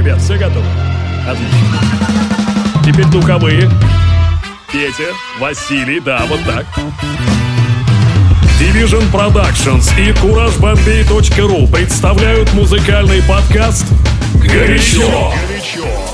Ребят, все готовы? Отлично. Теперь духовые. Петя, Василий, да, вот так. Division Productions и CourageBombay.ru представляют музыкальный подкаст «Горячо». Горячо.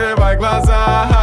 que vai glazar.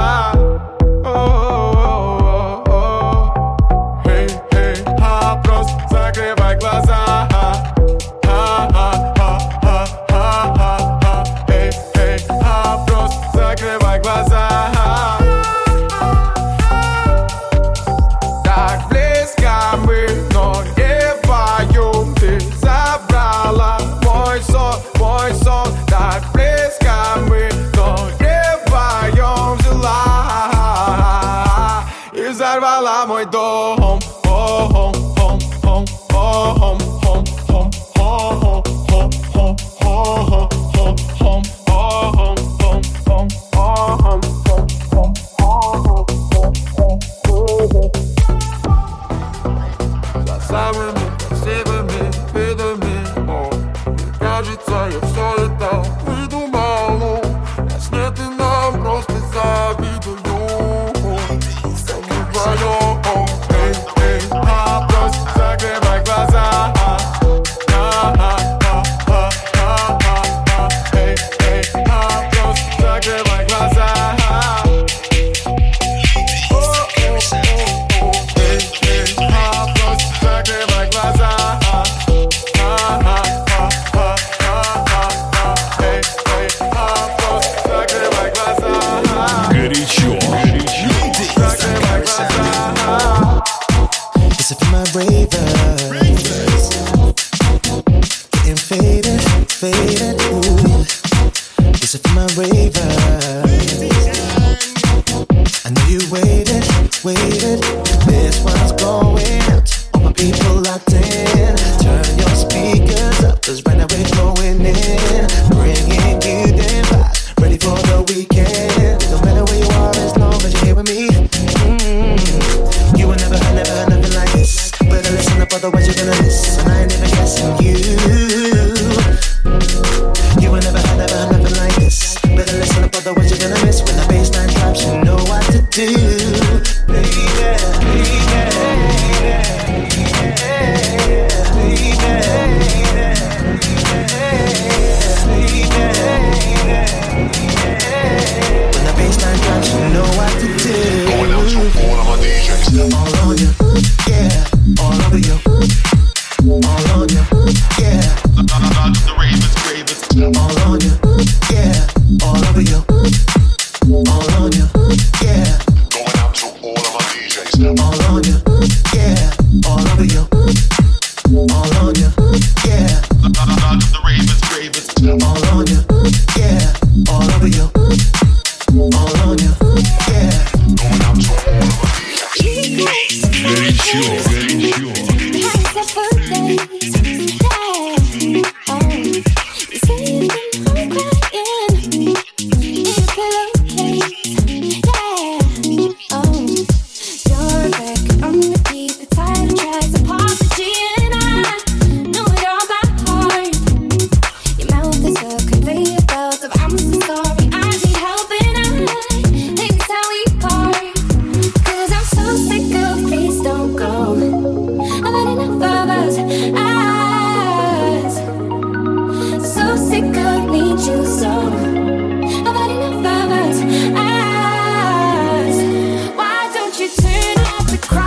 the crowd.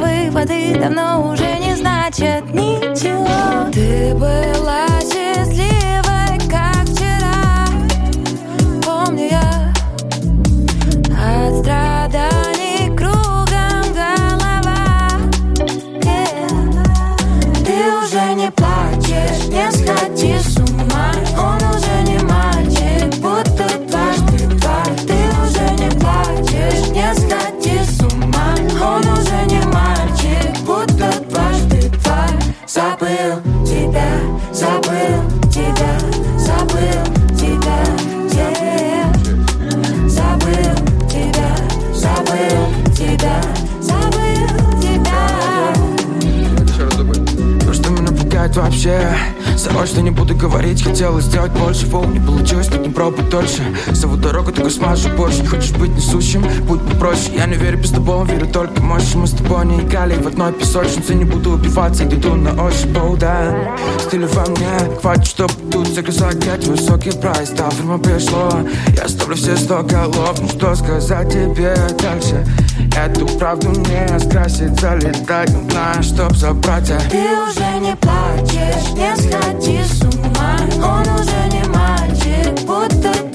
выводы давно уже не значат ничего. Ты была здесь. темноте Срочно не буду говорить, хотела сделать больше. Волн не получилось, тут не пробуй дольше. Зову дорогу, только смажу больше. Не хочешь быть несущим, будь попроще. Я не верю без тобой, верю только мощь Мы с тобой не играли в одной песочнице. Не буду убиваться, иду на ощупь, да. Стиль во мне, хватит, чтоб тут загрузать высокий прайс Да, время пришло, я ставлю все сто голов Ну что сказать тебе дальше? Эту правду не скрасит, залетать на чтоб забрать а? Ты уже не плачешь, не сходи с ума. Он уже не мальчик, будто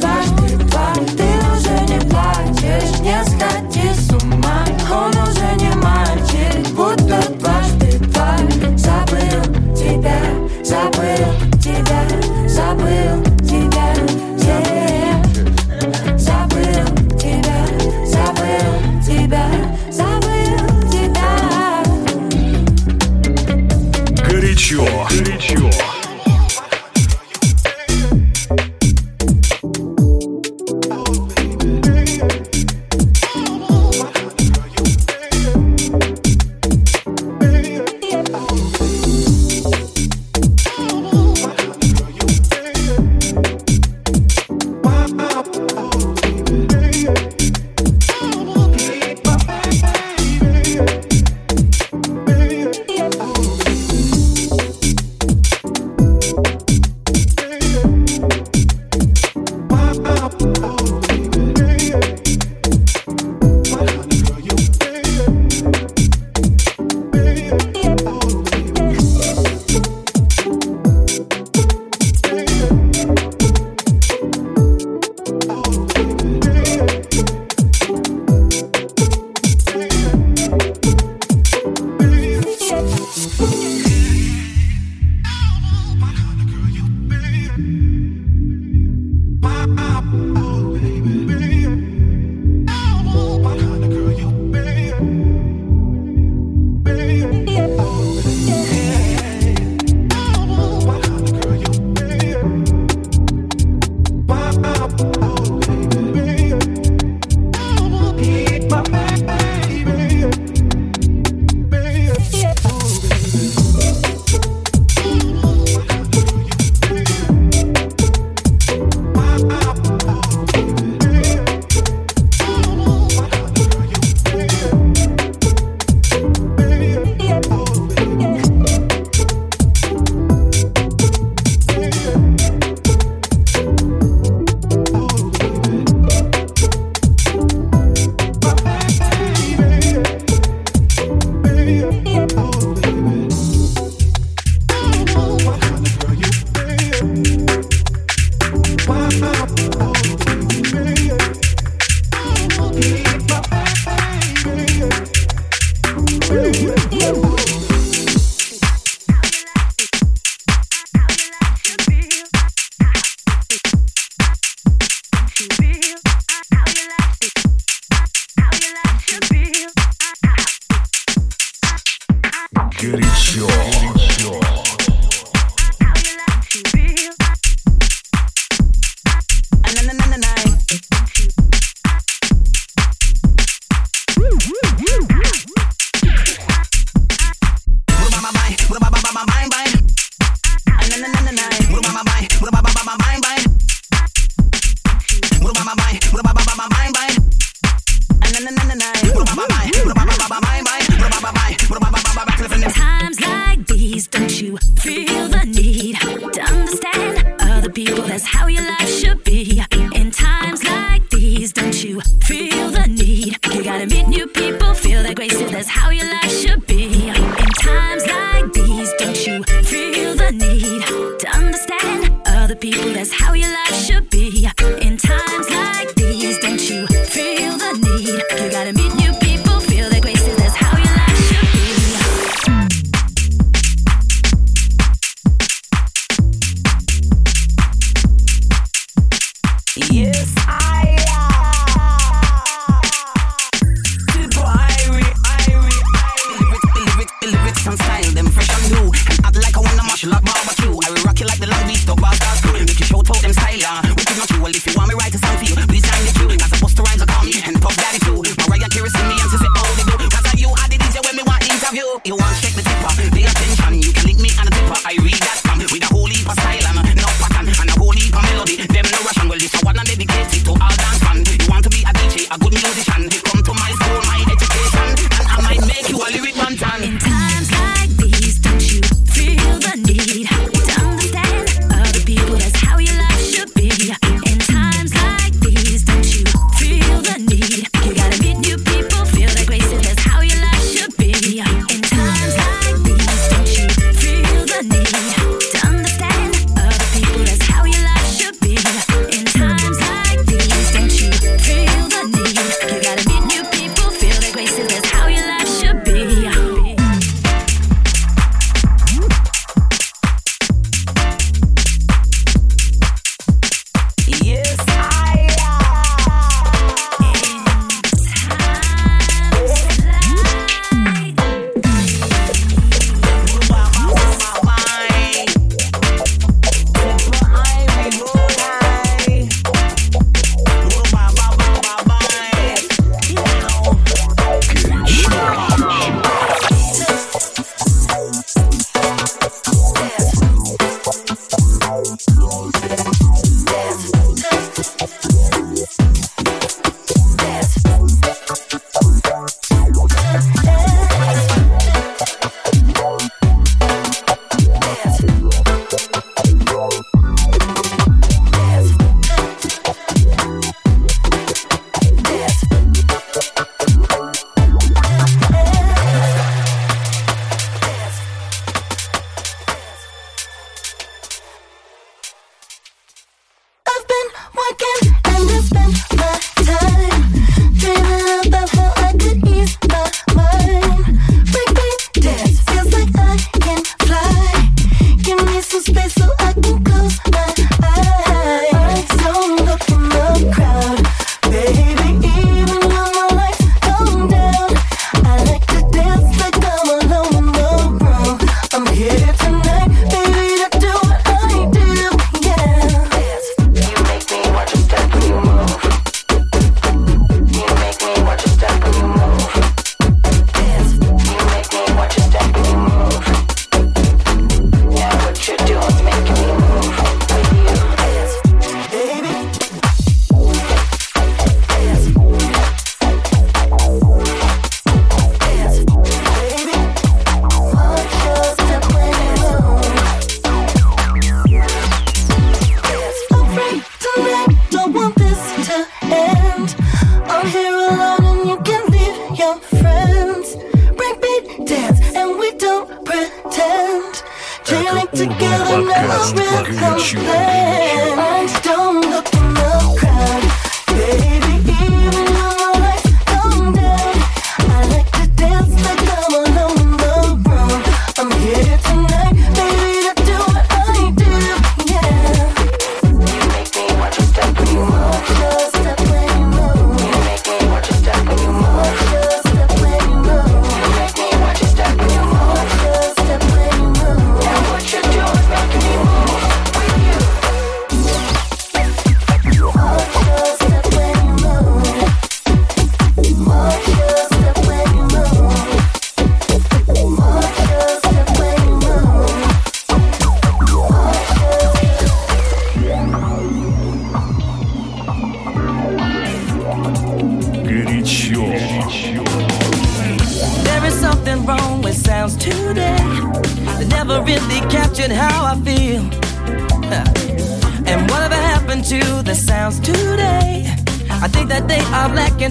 You wanna shake me?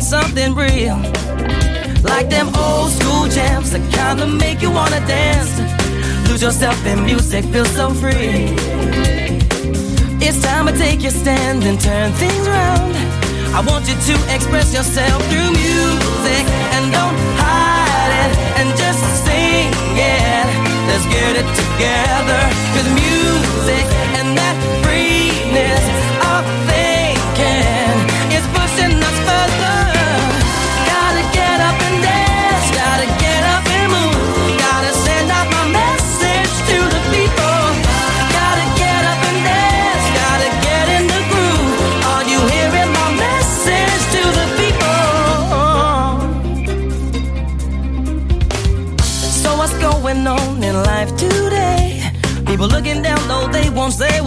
something real. Like them old school jams, the kind that make you wanna dance. Lose yourself in music, feel so free. It's time to take your stand and turn things around. I want you to express yourself through music and don't hide it and just sing it. Let's get it together. Cause music and that freeness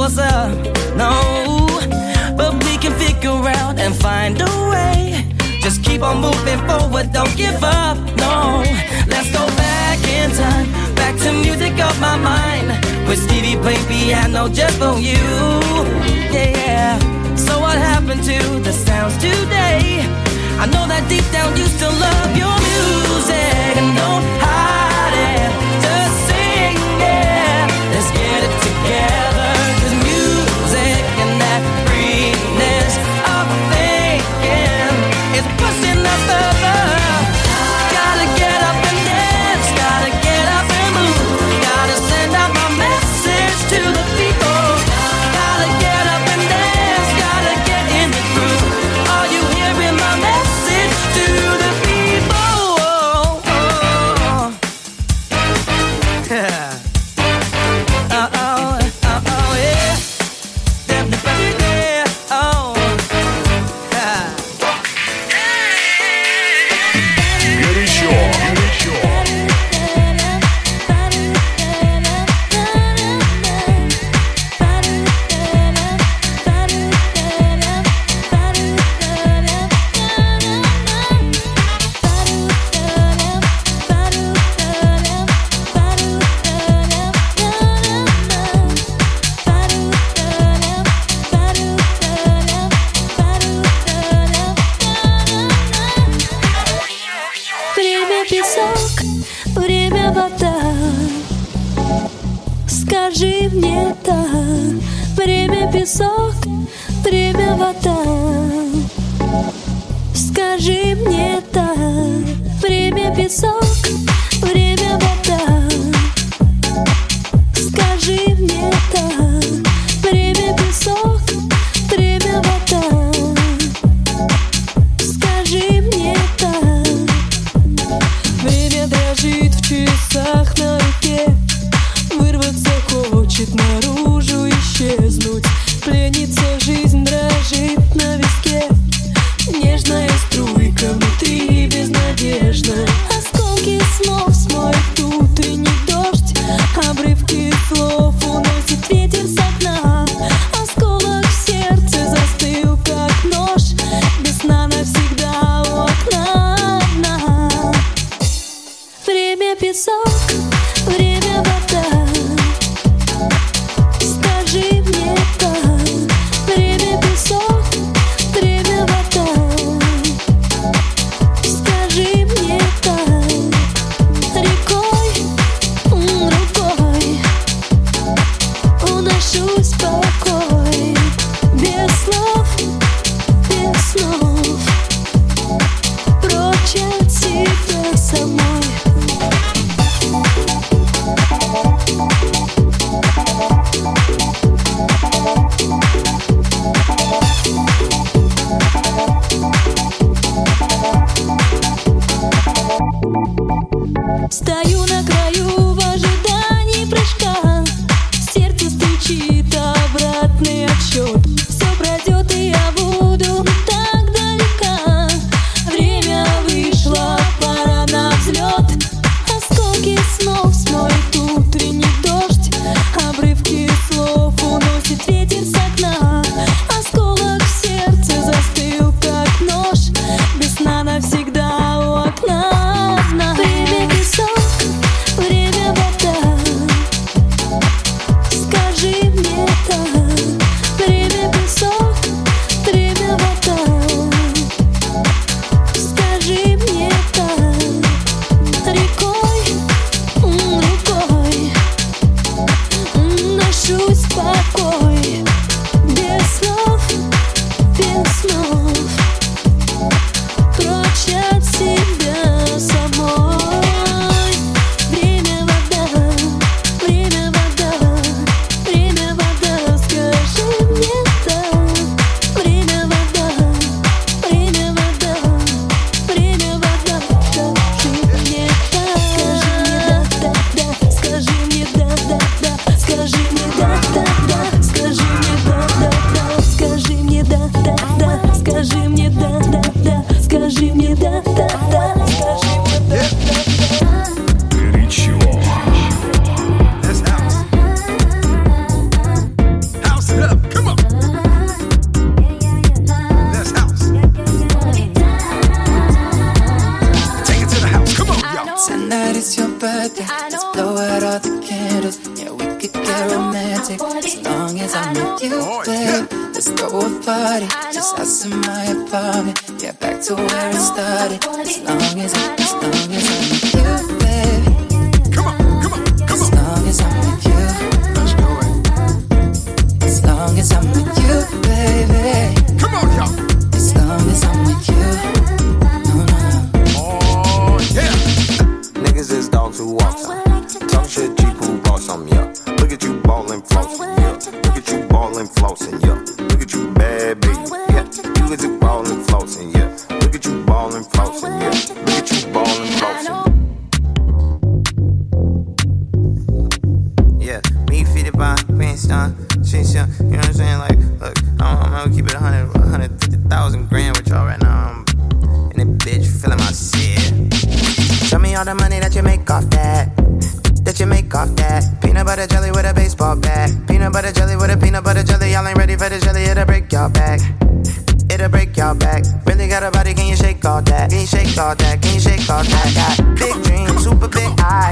what's up, no. But we can figure out and find a way. Just keep on moving forward, don't give up, no. Let's go back in time, back to music of my mind. With Stevie play piano just for you, yeah. So what happened to the sounds today? I know that deep down you still love your music and don't hide.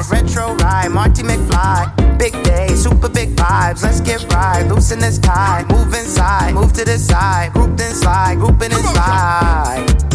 retro ride, Marty McFly. Big day, super big vibes, let's get right. Loosen this tie, move inside, move to the side. Group and slide, grouping and slide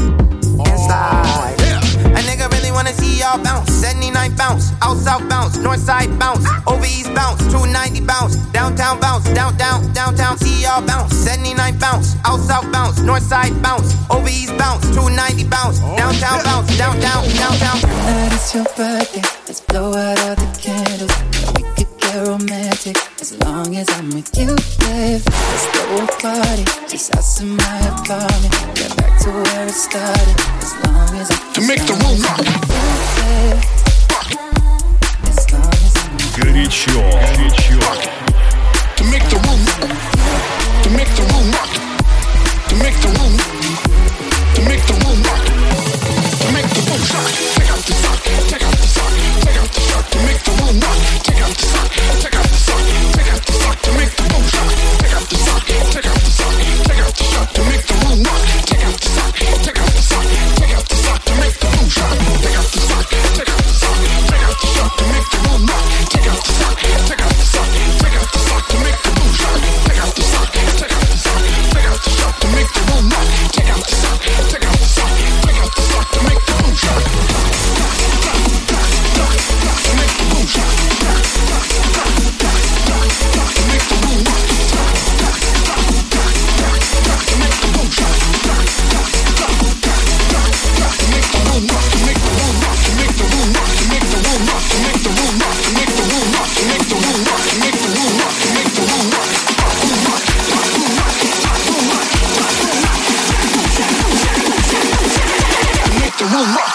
wanna see y'all bounce. 79 bounce, out south bounce, north side bounce, over east bounce, 290 bounce, downtown bounce, downtown, downtown, see y'all bounce. 79 bounce, out south bounce, north side bounce, over east bounce, 290 bounce, oh, downtown bounce, downtown, downtown. Tonight it's your birthday, let's blow out all the candles. We could get romantic as long as I'm with you, babe. Let's throw a party just in my apartment. Get back to where it started to make the room rock. Горячо, горячо. To make the room rock. To make the room rock. To make the room To make the room rock. To make the room rock. Take out the sock. Take out the sock. Take out the sock. To make the room rock. Take out the sock. Take out the sock. Take out the sock. To make the room rock. Take out the sock. Take out They up. to suck. the room rock.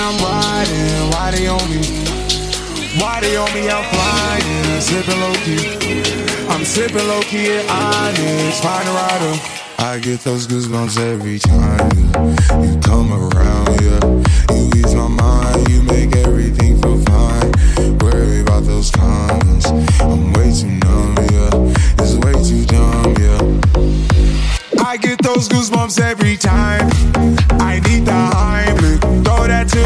I'm riding. Why they on me? Why they on me? I'm flying, sipping low key. I'm sipping low key at Onyx, find a rider. I get those goosebumps every time yeah. you come around, yeah. You ease my mind, you make everything feel fine. Worry about those comments, I'm way too numb, yeah. It's way too dumb, yeah. I get those goosebumps every time.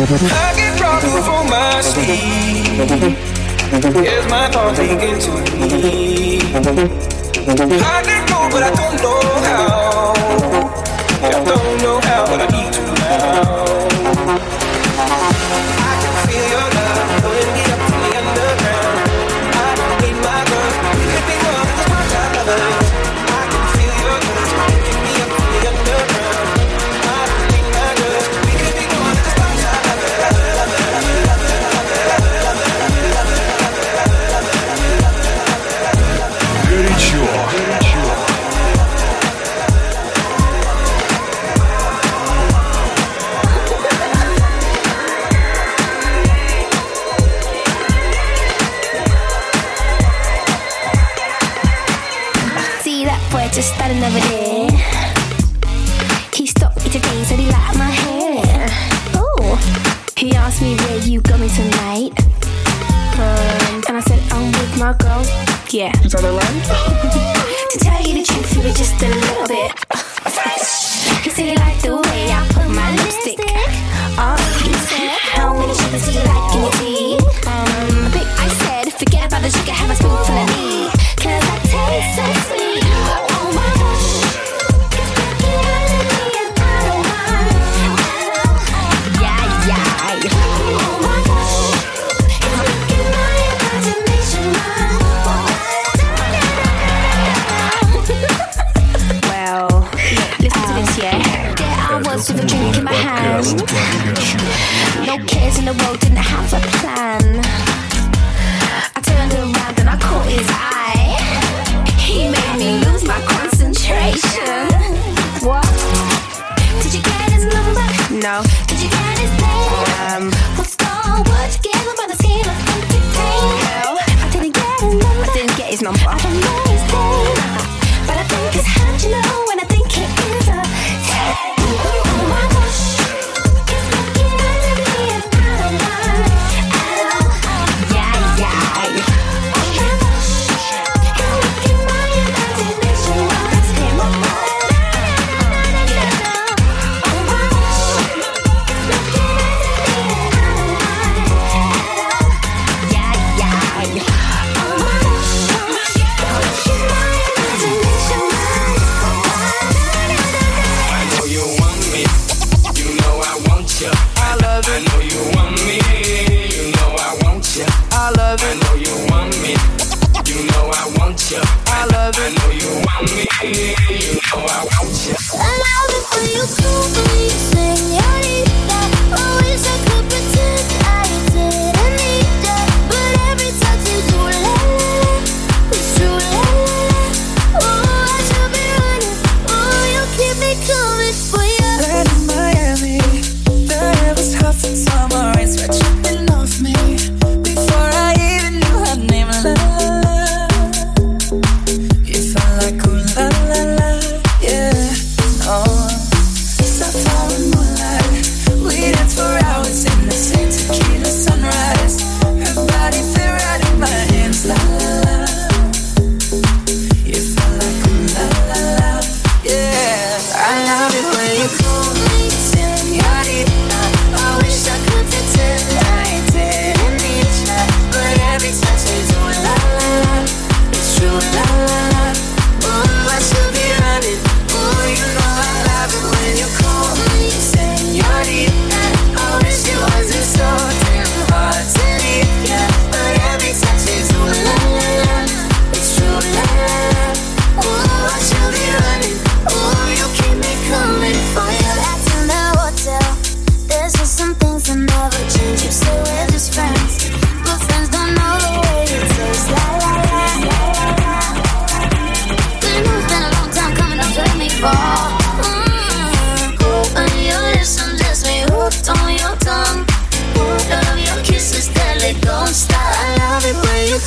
I get problems for my sleep. Here's my thoughts leaking to me. I get go, but I don't know how. just starting another day.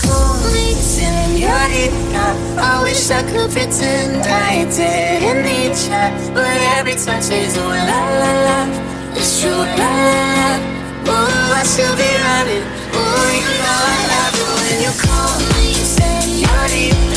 Bleeding, you're. I wish I could pretend I didn't need you, but every touch is ooh I love. It's true I love. Ooh, I still be running. Ooh, you know I love you when you call me. say you're eating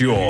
sure.